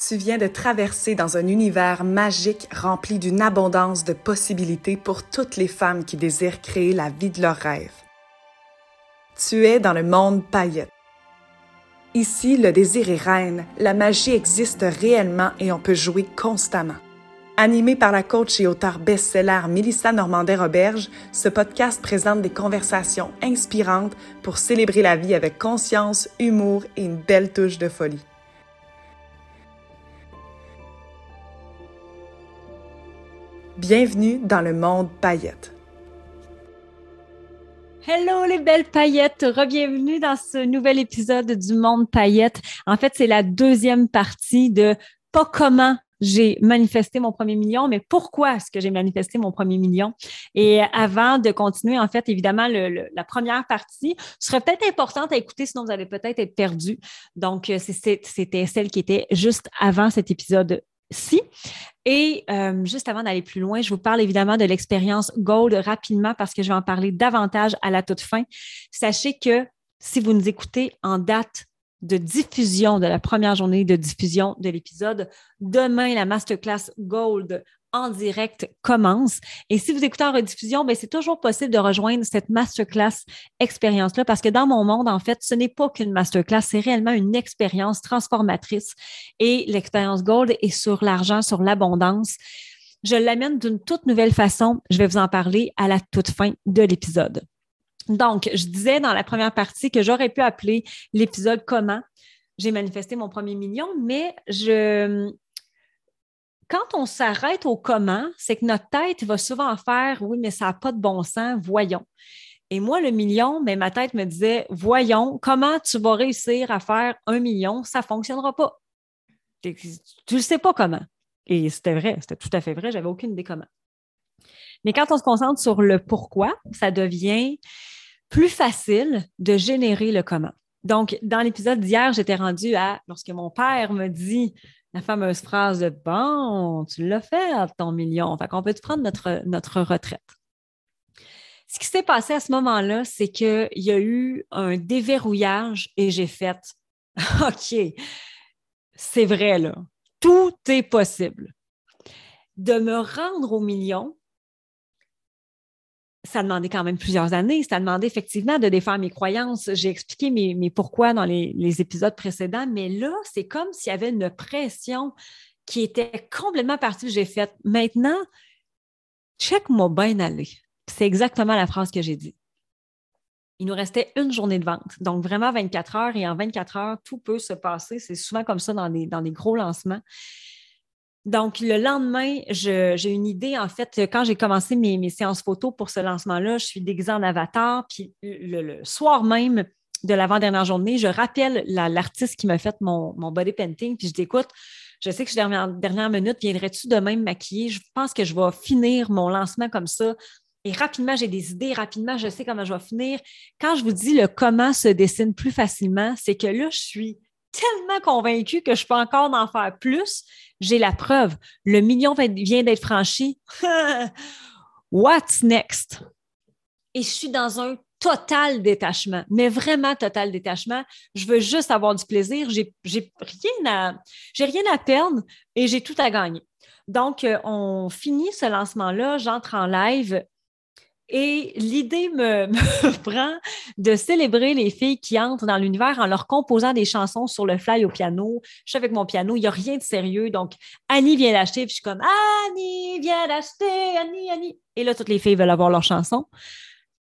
Tu viens de traverser dans un univers magique rempli d'une abondance de possibilités pour toutes les femmes qui désirent créer la vie de leurs rêves. Tu es dans le monde paillette. Ici, le désir est reine, la magie existe réellement et on peut jouer constamment. Animé par la coach et auteure best-seller Mélissa Normandin-Roberge, ce podcast présente des conversations inspirantes pour célébrer la vie avec conscience, humour et une belle touche de folie. Bienvenue dans le monde paillette. Hello les belles paillettes, re-bienvenue dans ce nouvel épisode du Monde paillette. En fait, c'est la deuxième partie de pas comment j'ai manifesté mon premier million, mais pourquoi est-ce que j'ai manifesté mon premier million? Et avant de continuer, en fait, évidemment, la première partie serait peut-être importante à écouter, sinon vous allez peut-être être perdu. Donc, euh, c'était celle qui était juste avant cet épisode si. Et euh, juste avant d'aller plus loin, je vous parle évidemment de l'expérience Gold rapidement parce que je vais en parler davantage à la toute fin. Sachez que si vous nous écoutez en date de diffusion de la première journée de diffusion de l'épisode, demain, la masterclass Gold en direct commence. Et si vous écoutez en rediffusion, ben, c'est toujours possible de rejoindre cette masterclass expérience-là parce que dans mon monde, en fait, ce n'est pas qu'une masterclass, c'est réellement une expérience transformatrice. Et l'expérience Gold est sur l'argent, sur l'abondance. Je l'amène d'une toute nouvelle façon. Je vais vous en parler à la toute fin de l'épisode. Donc, je disais dans la première partie que j'aurais pu appeler l'épisode Comment j'ai manifesté mon premier million, mais je, quand on s'arrête au comment, c'est que notre tête va souvent faire oui, mais ça n'a pas de bon sens, voyons. Et moi, le million, mais ma tête me disait voyons, comment tu vas réussir à faire un million, ça ne fonctionnera pas. Tu ne sais pas comment. Et c'était vrai, c'était tout à fait vrai, j'avais aucune idée comment. Mais quand on se concentre sur le pourquoi, ça devient plus facile de générer le comment. Donc, dans l'épisode d'hier, j'étais rendue à, lorsque mon père me dit la fameuse phrase de Bon, tu l'as fait ton million. Fait qu'on peut te prendre notre, notre retraite? Ce qui s'est passé à ce moment-là, c'est qu'il y a eu un déverrouillage et j'ai fait OK, c'est vrai, là. Tout est possible. De me rendre au million, ça demandait quand même plusieurs années. Ça demandait effectivement de défaire mes croyances. J'ai expliqué mes, pourquoi dans les, épisodes précédents, mais là, c'est comme s'il y avait une pression qui était complètement partie j'ai fait. Maintenant, check-moi bien aller. C'est exactement la phrase que j'ai dit. Il nous restait une journée de vente, donc vraiment 24 heures, et en 24 heures, tout peut se passer. C'est souvent comme ça dans dans des gros lancements. Donc, le lendemain, j'ai une idée. En fait, quand j'ai commencé mes, séances photos pour ce lancement-là, je suis déguisée en avatar. Puis le, soir même de l'avant-dernière journée, je rappelle l'artiste qui m'a fait mon, body painting. Puis je dis écoute, je sais que je suis dernière minute. Viendrais-tu demain me maquiller? Je pense que je vais finir mon lancement comme ça. Et rapidement, j'ai des idées. Rapidement, je sais comment je vais finir. Quand je vous dis le comment se dessine plus facilement, c'est que là, je suis tellement convaincue que je peux encore en faire plus. J'ai la preuve. Le million vient d'être franchi. What's next? Et je suis dans un total détachement, mais vraiment total détachement. Je veux juste avoir du plaisir. J'ai, rien j'ai rien à perdre et j'ai tout à gagner. Donc, euh, on finit ce lancement-là. J'entre en live et l'idée me, prend de célébrer les filles qui entrent dans l'univers en leur composant des chansons sur le fly au piano. Je suis avec mon piano, il n'y a rien de sérieux. Donc, Annie vient l'acheter, puis je suis comme Annie vient d'acheter, Annie, Annie. Et là, toutes les filles veulent avoir leur chanson.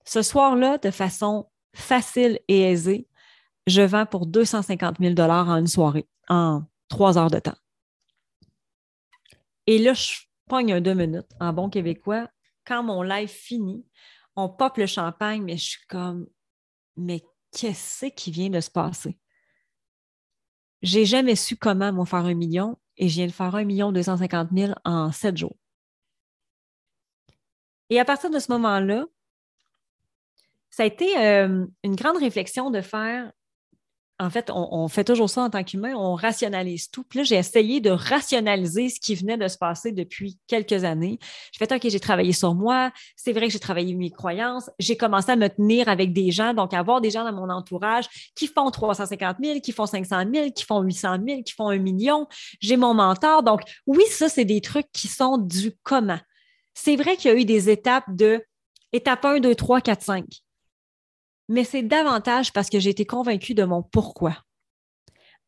Ce soir-là, de façon facile et aisée, je vends pour 250 000 en une soirée, en trois heures de temps. Et là, je pogne un deux minutes en bon québécois quand mon live finit, on pop le champagne, mais je suis comme, mais qu'est-ce qui vient de se passer? J'ai jamais su comment m'en faire un million et je viens de faire un million deux cent cinquante mille en sept jours. Et à partir de ce moment-là, ça a été euh, une grande réflexion de faire en fait, on, fait toujours ça en tant qu'humain, on rationalise tout. Puis là, j'ai essayé de rationaliser ce qui venait de se passer depuis quelques années. J'ai fait, OK, j'ai travaillé sur moi. C'est vrai que j'ai travaillé mes croyances. J'ai commencé à me tenir avec des gens, donc avoir des gens dans mon entourage qui font 350 000, qui font 500 000, qui font 800 000, qui font un million. J'ai mon mentor. Donc, oui, ça, c'est des trucs qui sont du comment. C'est vrai qu'il y a eu des étapes de étape 1, 2, 3, 4, 5 mais c'est davantage parce que j'ai été convaincue de mon pourquoi.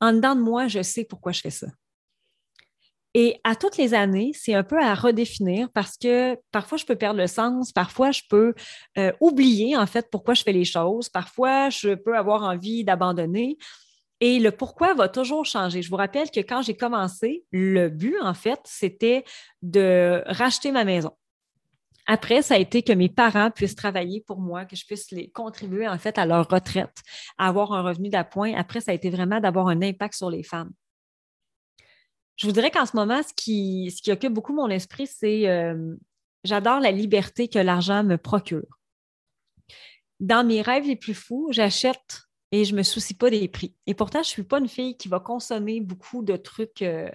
En dedans de moi, je sais pourquoi je fais ça. Et à toutes les années, c'est un peu à redéfinir parce que parfois je peux perdre le sens, parfois je peux euh, oublier en fait pourquoi je fais les choses, parfois je peux avoir envie d'abandonner. Et le pourquoi va toujours changer. Je vous rappelle que quand j'ai commencé, le but en fait, c'était de racheter ma maison. Après, ça a été que mes parents puissent travailler pour moi, que je puisse les contribuer en fait à leur retraite, avoir un revenu d'appoint. Après, ça a été vraiment d'avoir un impact sur les femmes. Je vous dirais qu'en ce moment, ce qui, ce qui occupe beaucoup mon esprit, c'est euh, j'adore la liberté que l'argent me procure. Dans mes rêves les plus fous, j'achète et je ne me soucie pas des prix. Et pourtant, je ne suis pas une fille qui va consommer beaucoup de trucs. Euh,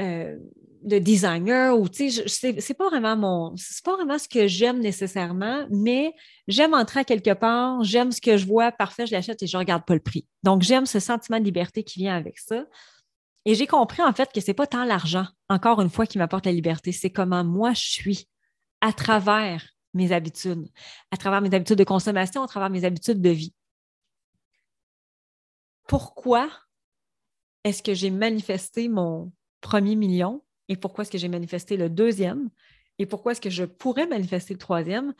euh, de designer ou tu sais, c'est pas vraiment mon, c'est pas vraiment ce que j'aime nécessairement, mais j'aime entrer à quelque part, j'aime ce que je vois, parfait, je l'achète et je regarde pas le prix. Donc j'aime ce sentiment de liberté qui vient avec ça. Et j'ai compris en fait que c'est pas tant l'argent, encore une fois, qui m'apporte la liberté, c'est comment moi je suis à travers mes habitudes, à travers mes habitudes de consommation, à travers mes habitudes de vie. Pourquoi est-ce que j'ai manifesté mon, premier million? Et pourquoi est-ce que j'ai manifesté le deuxième? Et pourquoi est-ce que je pourrais manifester le troisième,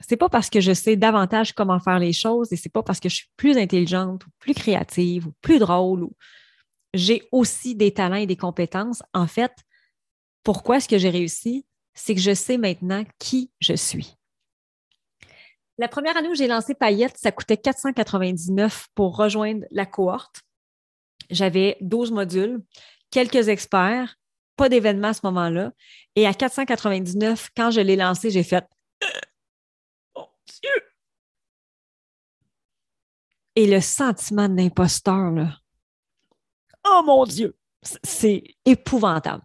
c'est pas parce que je sais davantage comment faire les choses et c'est pas parce que je suis plus intelligente ou plus créative ou plus drôle ou j'ai aussi des talents et des compétences. En fait, pourquoi est-ce que j'ai réussi? C'est que je sais maintenant qui je suis. La première année où j'ai lancé Payette, ça coûtait 499 pour rejoindre la cohorte. J'avais 12 modules quelques experts, pas d'événement à ce moment-là. Et à 499, quand je l'ai lancé, j'ai fait Mon Dieu! Et le sentiment d'imposteur, là. Oh mon Dieu! C'est épouvantable.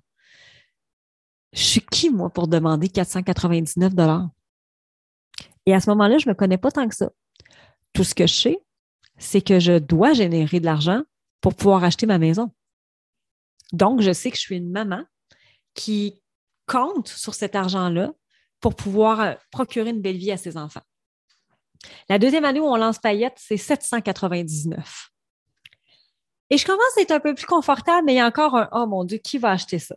Je suis qui, moi, pour demander 499 Et à ce moment-là, je ne me connais pas tant que ça. Tout ce que je sais, c'est que je dois générer de l'argent pour pouvoir acheter ma maison. Donc, je sais que je suis une maman qui compte sur cet argent-là pour pouvoir euh, procurer une belle vie à ses enfants. La deuxième année où on lance Payette, c'est 799. Et je commence à être un peu plus confortable, mais il y a encore un Oh mon Dieu, qui va acheter ça?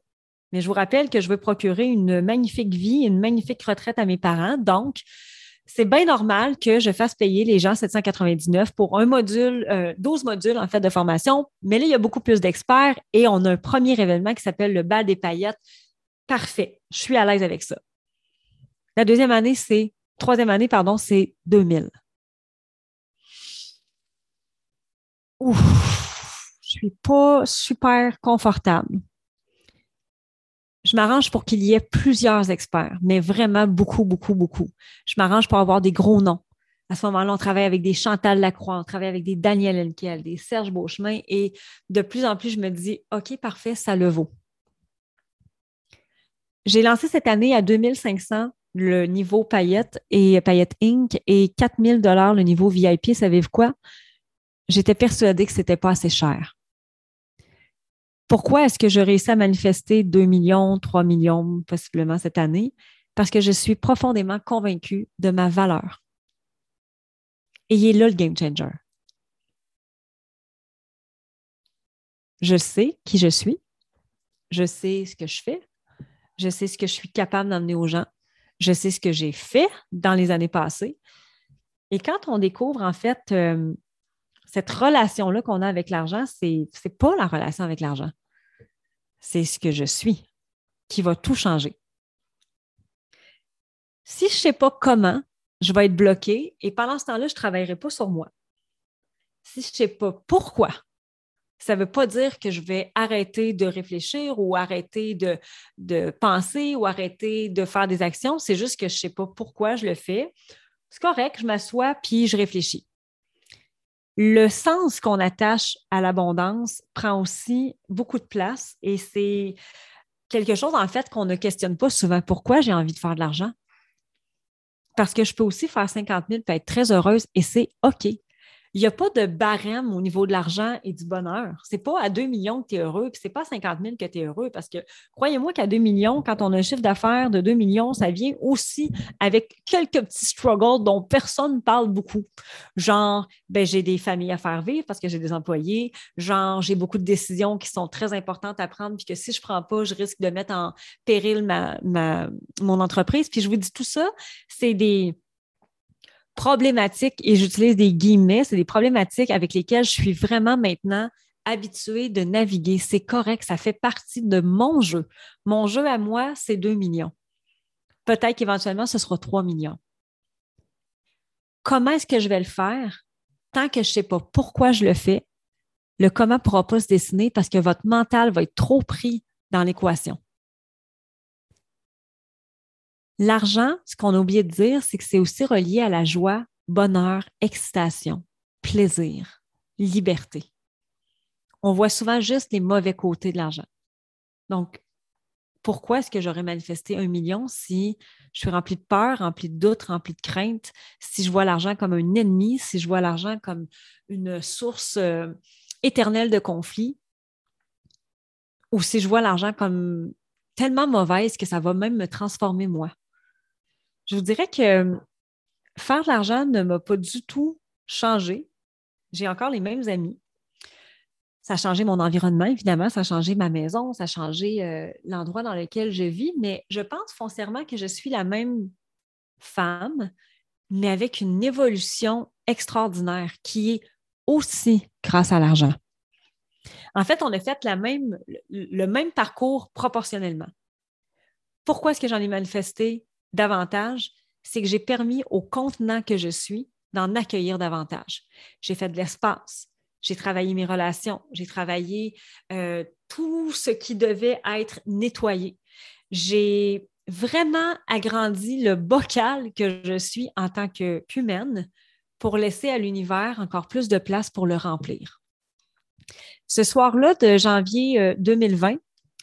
Mais je vous rappelle que je veux procurer une magnifique vie, une magnifique retraite à mes parents. Donc, c'est bien normal que je fasse payer les gens 799 pour un module, 12 euh, modules en fait de formation. Mais là, il y a beaucoup plus d'experts et on a un premier événement qui s'appelle le bal des paillettes. Parfait. Je suis à l'aise avec ça. La deuxième année, c'est, troisième année, pardon, c'est 2000. Ouf, je suis pas super confortable je m'arrange pour qu'il y ait plusieurs experts, mais vraiment beaucoup, beaucoup, beaucoup. Je m'arrange pour avoir des gros noms. À ce moment-là, on travaille avec des Chantal Lacroix, on travaille avec des Daniel Henkel, des Serge Beauchemin, et de plus en plus, je me dis, OK, parfait, ça le vaut. J'ai lancé cette année à 2500 le niveau Payette et Payette Inc. et 4000 dollars le niveau VIP. Savez-vous quoi? J'étais persuadée que ce n'était pas assez cher. Pourquoi est-ce que je réussis à manifester 2 millions, 3 millions possiblement cette année? Parce que je suis profondément convaincue de ma valeur. Et il est là le game changer. Je sais qui je suis, je sais ce que je fais, je sais ce que je suis capable d'emmener aux gens, je sais ce que j'ai fait dans les années passées. Et quand on découvre en fait euh, cette relation-là qu'on a avec l'argent, ce n'est pas la relation avec l'argent. C'est ce que je suis qui va tout changer. Si je ne sais pas comment, je vais être bloquée et pendant ce temps-là, je ne travaillerai pas sur moi. Si je ne sais pas pourquoi, ça ne veut pas dire que je vais arrêter de réfléchir ou arrêter de, de penser ou arrêter de faire des actions. C'est juste que je ne sais pas pourquoi je le fais. C'est correct, je m'assois puis je réfléchis. Le sens qu'on attache à l'abondance prend aussi beaucoup de place et c'est quelque chose, en fait, qu'on ne questionne pas souvent. Pourquoi j'ai envie de faire de l'argent? Parce que je peux aussi faire 50 000 et être très heureuse et c'est OK il n'y a pas de barème au niveau de l'argent et du bonheur. Ce n'est pas à 2 millions que tu es heureux, puis ce n'est pas à 50 000 que tu es heureux, parce que croyez-moi qu'à 2 millions, quand on a un chiffre d'affaires de 2 millions, ça vient aussi avec quelques petits struggles dont personne ne parle beaucoup. Genre, ben, j'ai des familles à faire vivre parce que j'ai des employés. Genre, j'ai beaucoup de décisions qui sont très importantes à prendre, puis que si je ne prends pas, je risque de mettre en péril mon entreprise. Puis je vous dis tout ça, c'est des problématiques, et j'utilise des guillemets, c'est des problématiques avec lesquelles je suis vraiment maintenant habituée de naviguer. C'est correct, ça fait partie de mon jeu. Mon jeu à moi, c'est 2 millions. Peut-être qu'éventuellement, ce sera 3 millions. Comment est-ce que je vais le faire? Tant que je ne sais pas pourquoi je le fais, le comment ne pourra pas se dessiner parce que votre mental va être trop pris dans l'équation. L'argent, ce qu'on a oublié de dire, c'est que c'est aussi relié à la joie, bonheur, excitation, plaisir, liberté. On voit souvent juste les mauvais côtés de l'argent. Donc, pourquoi est-ce que j'aurais manifesté un million si je suis remplie de peur, remplie de doutes, remplie de crainte, si je vois l'argent comme un ennemi, si je vois l'argent comme une source euh, éternelle de conflit, ou si je vois l'argent comme tellement mauvaise que ça va même me transformer moi? Je vous dirais que euh, faire de l'argent ne m'a pas du tout changé. J'ai encore les mêmes amis. Ça a changé mon environnement, évidemment, ça a changé ma maison, ça a changé euh, l'endroit dans lequel je vis, mais je pense foncièrement que je suis la même femme, mais avec une évolution extraordinaire qui est aussi grâce à l'argent. En fait, on a fait le même parcours proportionnellement. Pourquoi est-ce que j'en ai manifesté davantage, c'est que j'ai permis au contenant que je suis d'en accueillir davantage. J'ai fait de l'espace, j'ai travaillé mes relations, j'ai travaillé euh, tout ce qui devait être nettoyé. J'ai vraiment agrandi le bocal que je suis en tant qu'humaine pour laisser à l'univers encore plus de place pour le remplir. Ce soir-là de janvier 2020, euh,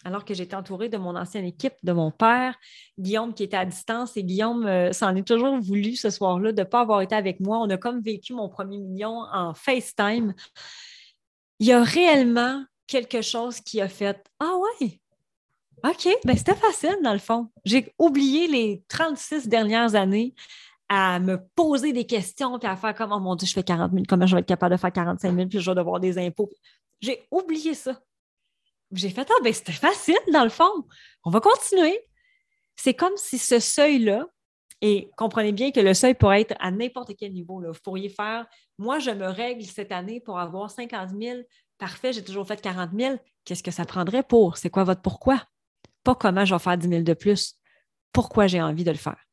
alors que j'étais entourée de mon ancienne équipe, de mon père, Guillaume qui était à distance et Guillaume euh, s'en est toujours voulu ce soir-là de ne pas avoir été avec moi. On a comme vécu mon premier million en FaceTime. Il y a réellement quelque chose qui a fait Ah ouais, OK, ben c'était facile dans le fond. J'ai oublié les 36 dernières années à me poser des questions puis à faire comme Oh mon Dieu, je fais 40 000, comment je vais être capable de faire 45 000 puis je vais devoir des impôts. J'ai oublié ça. J'ai fait, ah, ben c'était facile dans le fond. On va continuer. C'est comme si ce seuil-là, et comprenez bien que le seuil pourrait être à n'importe quel niveau. Là. Vous pourriez faire, moi, je me règle cette année pour avoir 50 000. Parfait, j'ai toujours fait 40 000. Qu'est-ce que ça prendrait pour? C'est quoi votre pourquoi? Pas comment je vais faire 10 000 de plus. Pourquoi j'ai envie de le faire?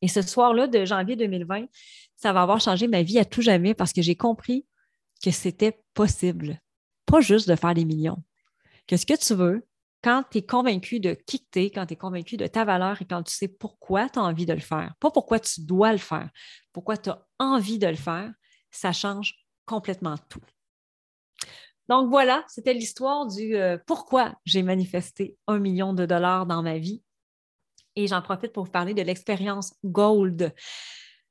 Et ce soir-là de janvier 2020, ça va avoir changé ma vie à tout jamais parce que j'ai compris que c'était possible. Pas juste de faire des millions, que ce que tu veux, quand tu es convaincu de qui tu es, quand tu es convaincu de ta valeur et quand tu sais pourquoi tu as envie de le faire, pas pourquoi tu dois le faire, pourquoi tu as envie de le faire, ça change complètement tout. Donc voilà, c'était l'histoire du euh, pourquoi j'ai manifesté un million de dollars dans ma vie. Et j'en profite pour vous parler de l'expérience Gold.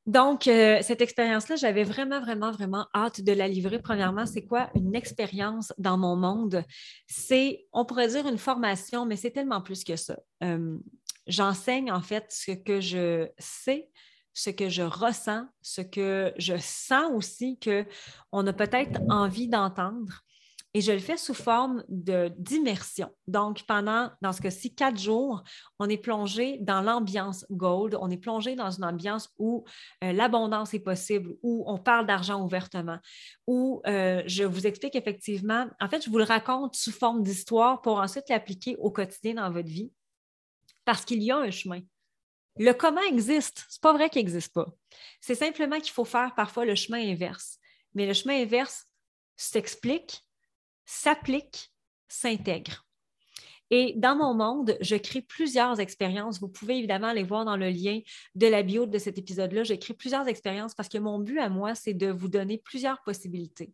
Donc, euh, cette expérience-là, j'avais vraiment, vraiment, vraiment hâte de la livrer. Premièrement, c'est quoi une expérience dans mon monde? C'est, on pourrait dire une formation, mais c'est tellement plus que ça. Euh, j'enseigne en fait ce que je sais, ce que je ressens, ce que je sens aussi qu'on a peut-être envie d'entendre et je le fais sous forme d'immersion. Donc, pendant, dans ce cas-ci, quatre jours, on est plongé dans l'ambiance gold, on est plongé dans une ambiance où euh, l'abondance est possible, où on parle d'argent ouvertement, où euh, je vous explique effectivement, en fait, je vous le raconte sous forme d'histoire pour ensuite l'appliquer au quotidien dans votre vie, parce qu'il y a un chemin. Le comment existe, c'est pas vrai qu'il n'existe pas. C'est simplement qu'il faut faire parfois le chemin inverse. Mais le chemin inverse s'explique s'applique, s'intègre. Et dans mon monde, je crée plusieurs expériences. Vous pouvez évidemment aller voir dans le lien de la bio de cet épisode-là. Je crée plusieurs expériences parce que mon but à moi, c'est de vous donner plusieurs possibilités.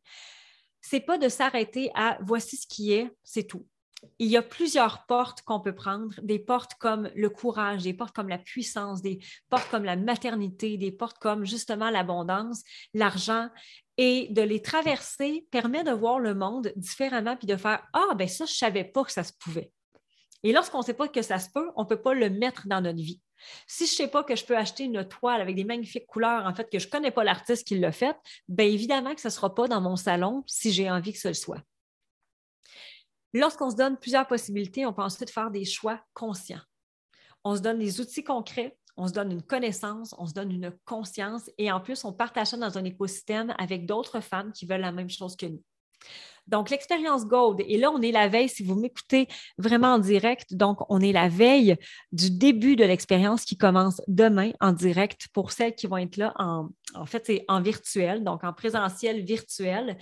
C'est pas de s'arrêter à voici ce qui est, c'est tout il y a plusieurs portes qu'on peut prendre, des portes comme le courage, des portes comme la puissance, des portes comme la maternité, des portes comme justement l'abondance, l'argent. Et de les traverser permet de voir le monde différemment puis de faire Ah, ben ça, je ne savais pas que ça se pouvait. Et lorsqu'on ne sait pas que ça se peut, on ne peut pas le mettre dans notre vie. Si je ne sais pas que je peux acheter une toile avec des magnifiques couleurs, en fait, que je ne connais pas l'artiste qui l'a faite, bien évidemment que ce ne sera pas dans mon salon si j'ai envie que ce soit. Lorsqu'on se donne plusieurs possibilités, on peut ensuite faire des choix conscients. On se donne des outils concrets, on se donne une connaissance, on se donne une conscience et en plus, on partage ça dans un écosystème avec d'autres femmes qui veulent la même chose que nous. Donc, l'expérience Gold, et là, on est la veille, si vous m'écoutez vraiment en direct, donc on est la veille du début de l'expérience qui commence demain en direct pour celles qui vont être là en, fait, c'est en virtuel, donc en présentiel virtuel.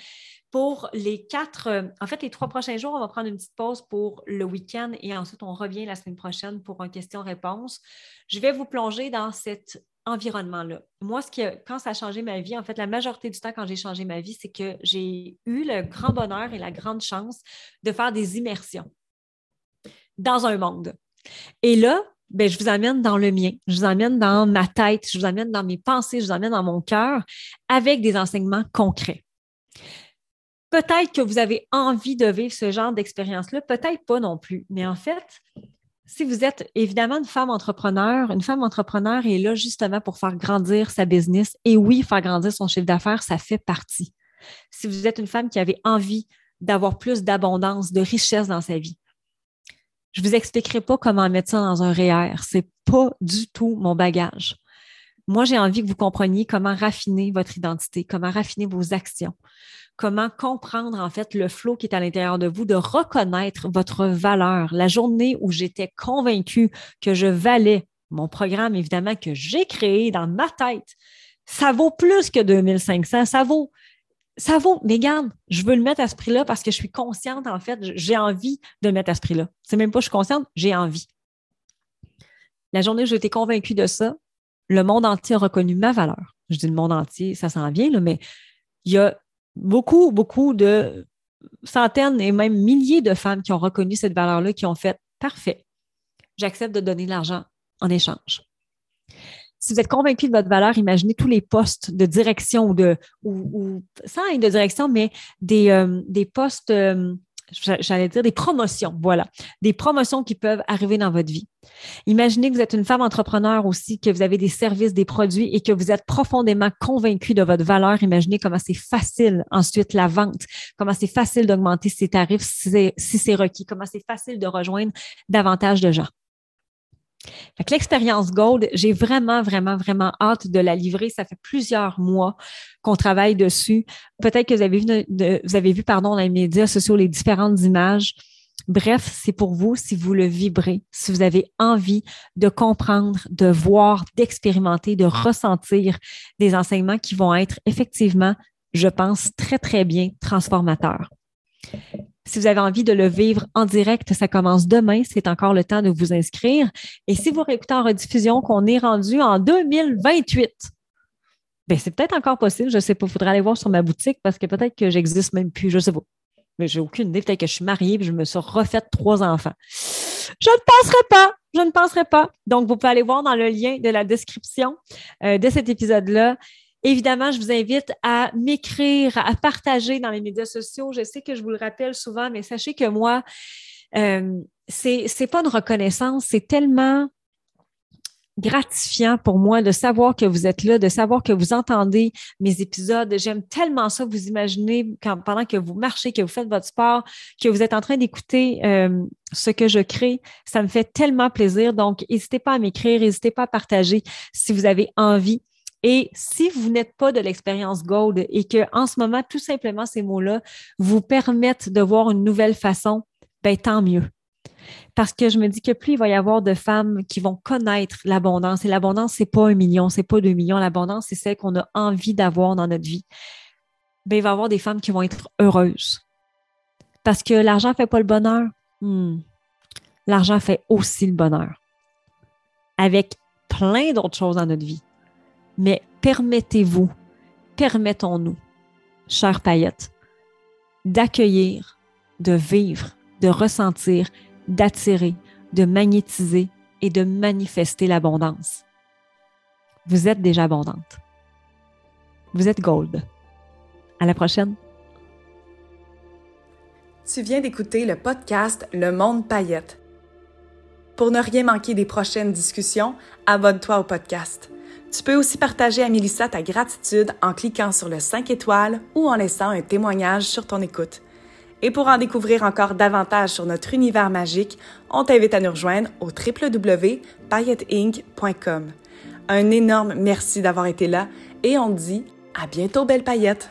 Pour les quatre, euh, en fait, les trois prochains jours, on va prendre une petite pause pour le week-end et ensuite on revient la semaine prochaine pour un question-réponse. Je vais vous plonger dans cet environnement-là. Moi, ce qui quand ça a changé ma vie, en fait, la majorité du temps, quand j'ai changé ma vie, c'est que j'ai eu le grand bonheur et la grande chance de faire des immersions dans un monde. Et là, ben, je vous amène dans le mien, je vous amène dans ma tête, je vous amène dans mes pensées, je vous amène dans mon cœur avec des enseignements concrets. Peut-être que vous avez envie de vivre ce genre d'expérience-là, peut-être pas non plus. Mais en fait, si vous êtes évidemment une femme entrepreneur, une femme entrepreneur est là justement pour faire grandir sa business. Et oui, faire grandir son chiffre d'affaires, ça fait partie. Si vous êtes une femme qui avait envie d'avoir plus d'abondance, de richesse dans sa vie, je ne vous expliquerai pas comment mettre ça dans un REER. Ce n'est pas du tout mon bagage. Moi, j'ai envie que vous compreniez comment raffiner votre identité, comment raffiner vos actions, comment comprendre en fait le flot qui est à l'intérieur de vous, de reconnaître votre valeur. La journée où j'étais convaincue que je valais mon programme, évidemment, que j'ai créé dans ma tête, ça vaut plus que 2500, ça vaut, ça vaut, mais garde, je veux le mettre à ce prix-là parce que je suis consciente, en fait, j'ai envie de le mettre à ce prix-là. C'est même pas je suis consciente, j'ai envie. La journée où j'étais convaincue de ça, le monde entier a reconnu ma valeur. Je dis le monde entier, ça s'en vient, là, mais il y a beaucoup, beaucoup de centaines et même milliers de femmes qui ont reconnu cette valeur-là, qui ont fait parfait, j'accepte de donner de l'argent en échange. Si vous êtes convaincu de votre valeur, imaginez tous les postes de direction ou de, ou, sans être de direction, mais des, euh, des postes euh, j'allais dire des promotions, voilà, des promotions qui peuvent arriver dans votre vie. Imaginez que vous êtes une femme entrepreneur aussi, que vous avez des services, des produits et que vous êtes profondément convaincu de votre valeur. Imaginez comment c'est facile ensuite la vente, comment c'est facile d'augmenter ses tarifs si c'est requis, comment c'est facile de rejoindre davantage de gens l'expérience Gold, j'ai vraiment, vraiment, vraiment hâte de la livrer. Ça fait plusieurs mois qu'on travaille dessus. Peut-être que vous avez vu, vous avez vu pardon, dans les médias sociaux les différentes images. Bref, c'est pour vous si vous le vibrez, si vous avez envie de comprendre, de voir, d'expérimenter, de ressentir des enseignements qui vont être effectivement, je pense, très, très bien transformateurs. Si vous avez envie de le vivre en direct, ça commence demain. C'est encore le temps de vous inscrire. Et si vous réécoutez en rediffusion qu'on est rendu en 2028, ben c'est peut-être encore possible. Je ne sais pas. Il faudra aller voir sur ma boutique parce que peut-être que j'existe même plus. Je ne sais pas. Mais j'ai aucune idée. Peut-être que je suis mariée et je me suis refaite trois enfants. Je ne penserai pas. Je ne penserai pas. Donc, vous pouvez aller voir dans le lien de la description euh, de cet épisode-là. Évidemment, je vous invite à m'écrire, à partager dans les médias sociaux. Je sais que je vous le rappelle souvent, mais sachez que moi, euh, c'est n'est pas une reconnaissance, c'est tellement gratifiant pour moi de savoir que vous êtes là, de savoir que vous entendez mes épisodes. J'aime tellement ça, vous imaginez quand, pendant que vous marchez, que vous faites votre sport, que vous êtes en train d'écouter euh, ce que je crée. Ça me fait tellement plaisir. Donc, n'hésitez pas à m'écrire, n'hésitez pas à partager si vous avez envie. Et si vous n'êtes pas de l'expérience Gold et que en ce moment, tout simplement, ces mots-là vous permettent de voir une nouvelle façon, ben, tant mieux. Parce que je me dis que plus il va y avoir de femmes qui vont connaître l'abondance, et l'abondance, ce n'est pas un million, ce n'est pas deux millions, l'abondance, c'est celle qu'on a envie d'avoir dans notre vie, ben, il va y avoir des femmes qui vont être heureuses. Parce que l'argent ne fait pas le bonheur. Hmm. l'argent fait aussi le bonheur. Avec plein d'autres choses dans notre vie. Mais permettez-vous, permettons-nous, chère paillettes, d'accueillir, de vivre, de ressentir, d'attirer, de magnétiser et de manifester l'abondance. Vous êtes déjà abondante. Vous êtes gold. À la prochaine. Tu viens d'écouter le podcast Le Monde Paillette. Pour ne rien manquer des prochaines discussions, abonne-toi au podcast. Tu peux aussi partager à Mélissa ta gratitude en cliquant sur le 5 étoiles ou en laissant un témoignage sur ton écoute. Et pour en découvrir encore davantage sur notre univers magique, on t'invite à nous rejoindre au www.pailletteinc.com. Un énorme merci d'avoir été là et on dit à bientôt, belle paillette!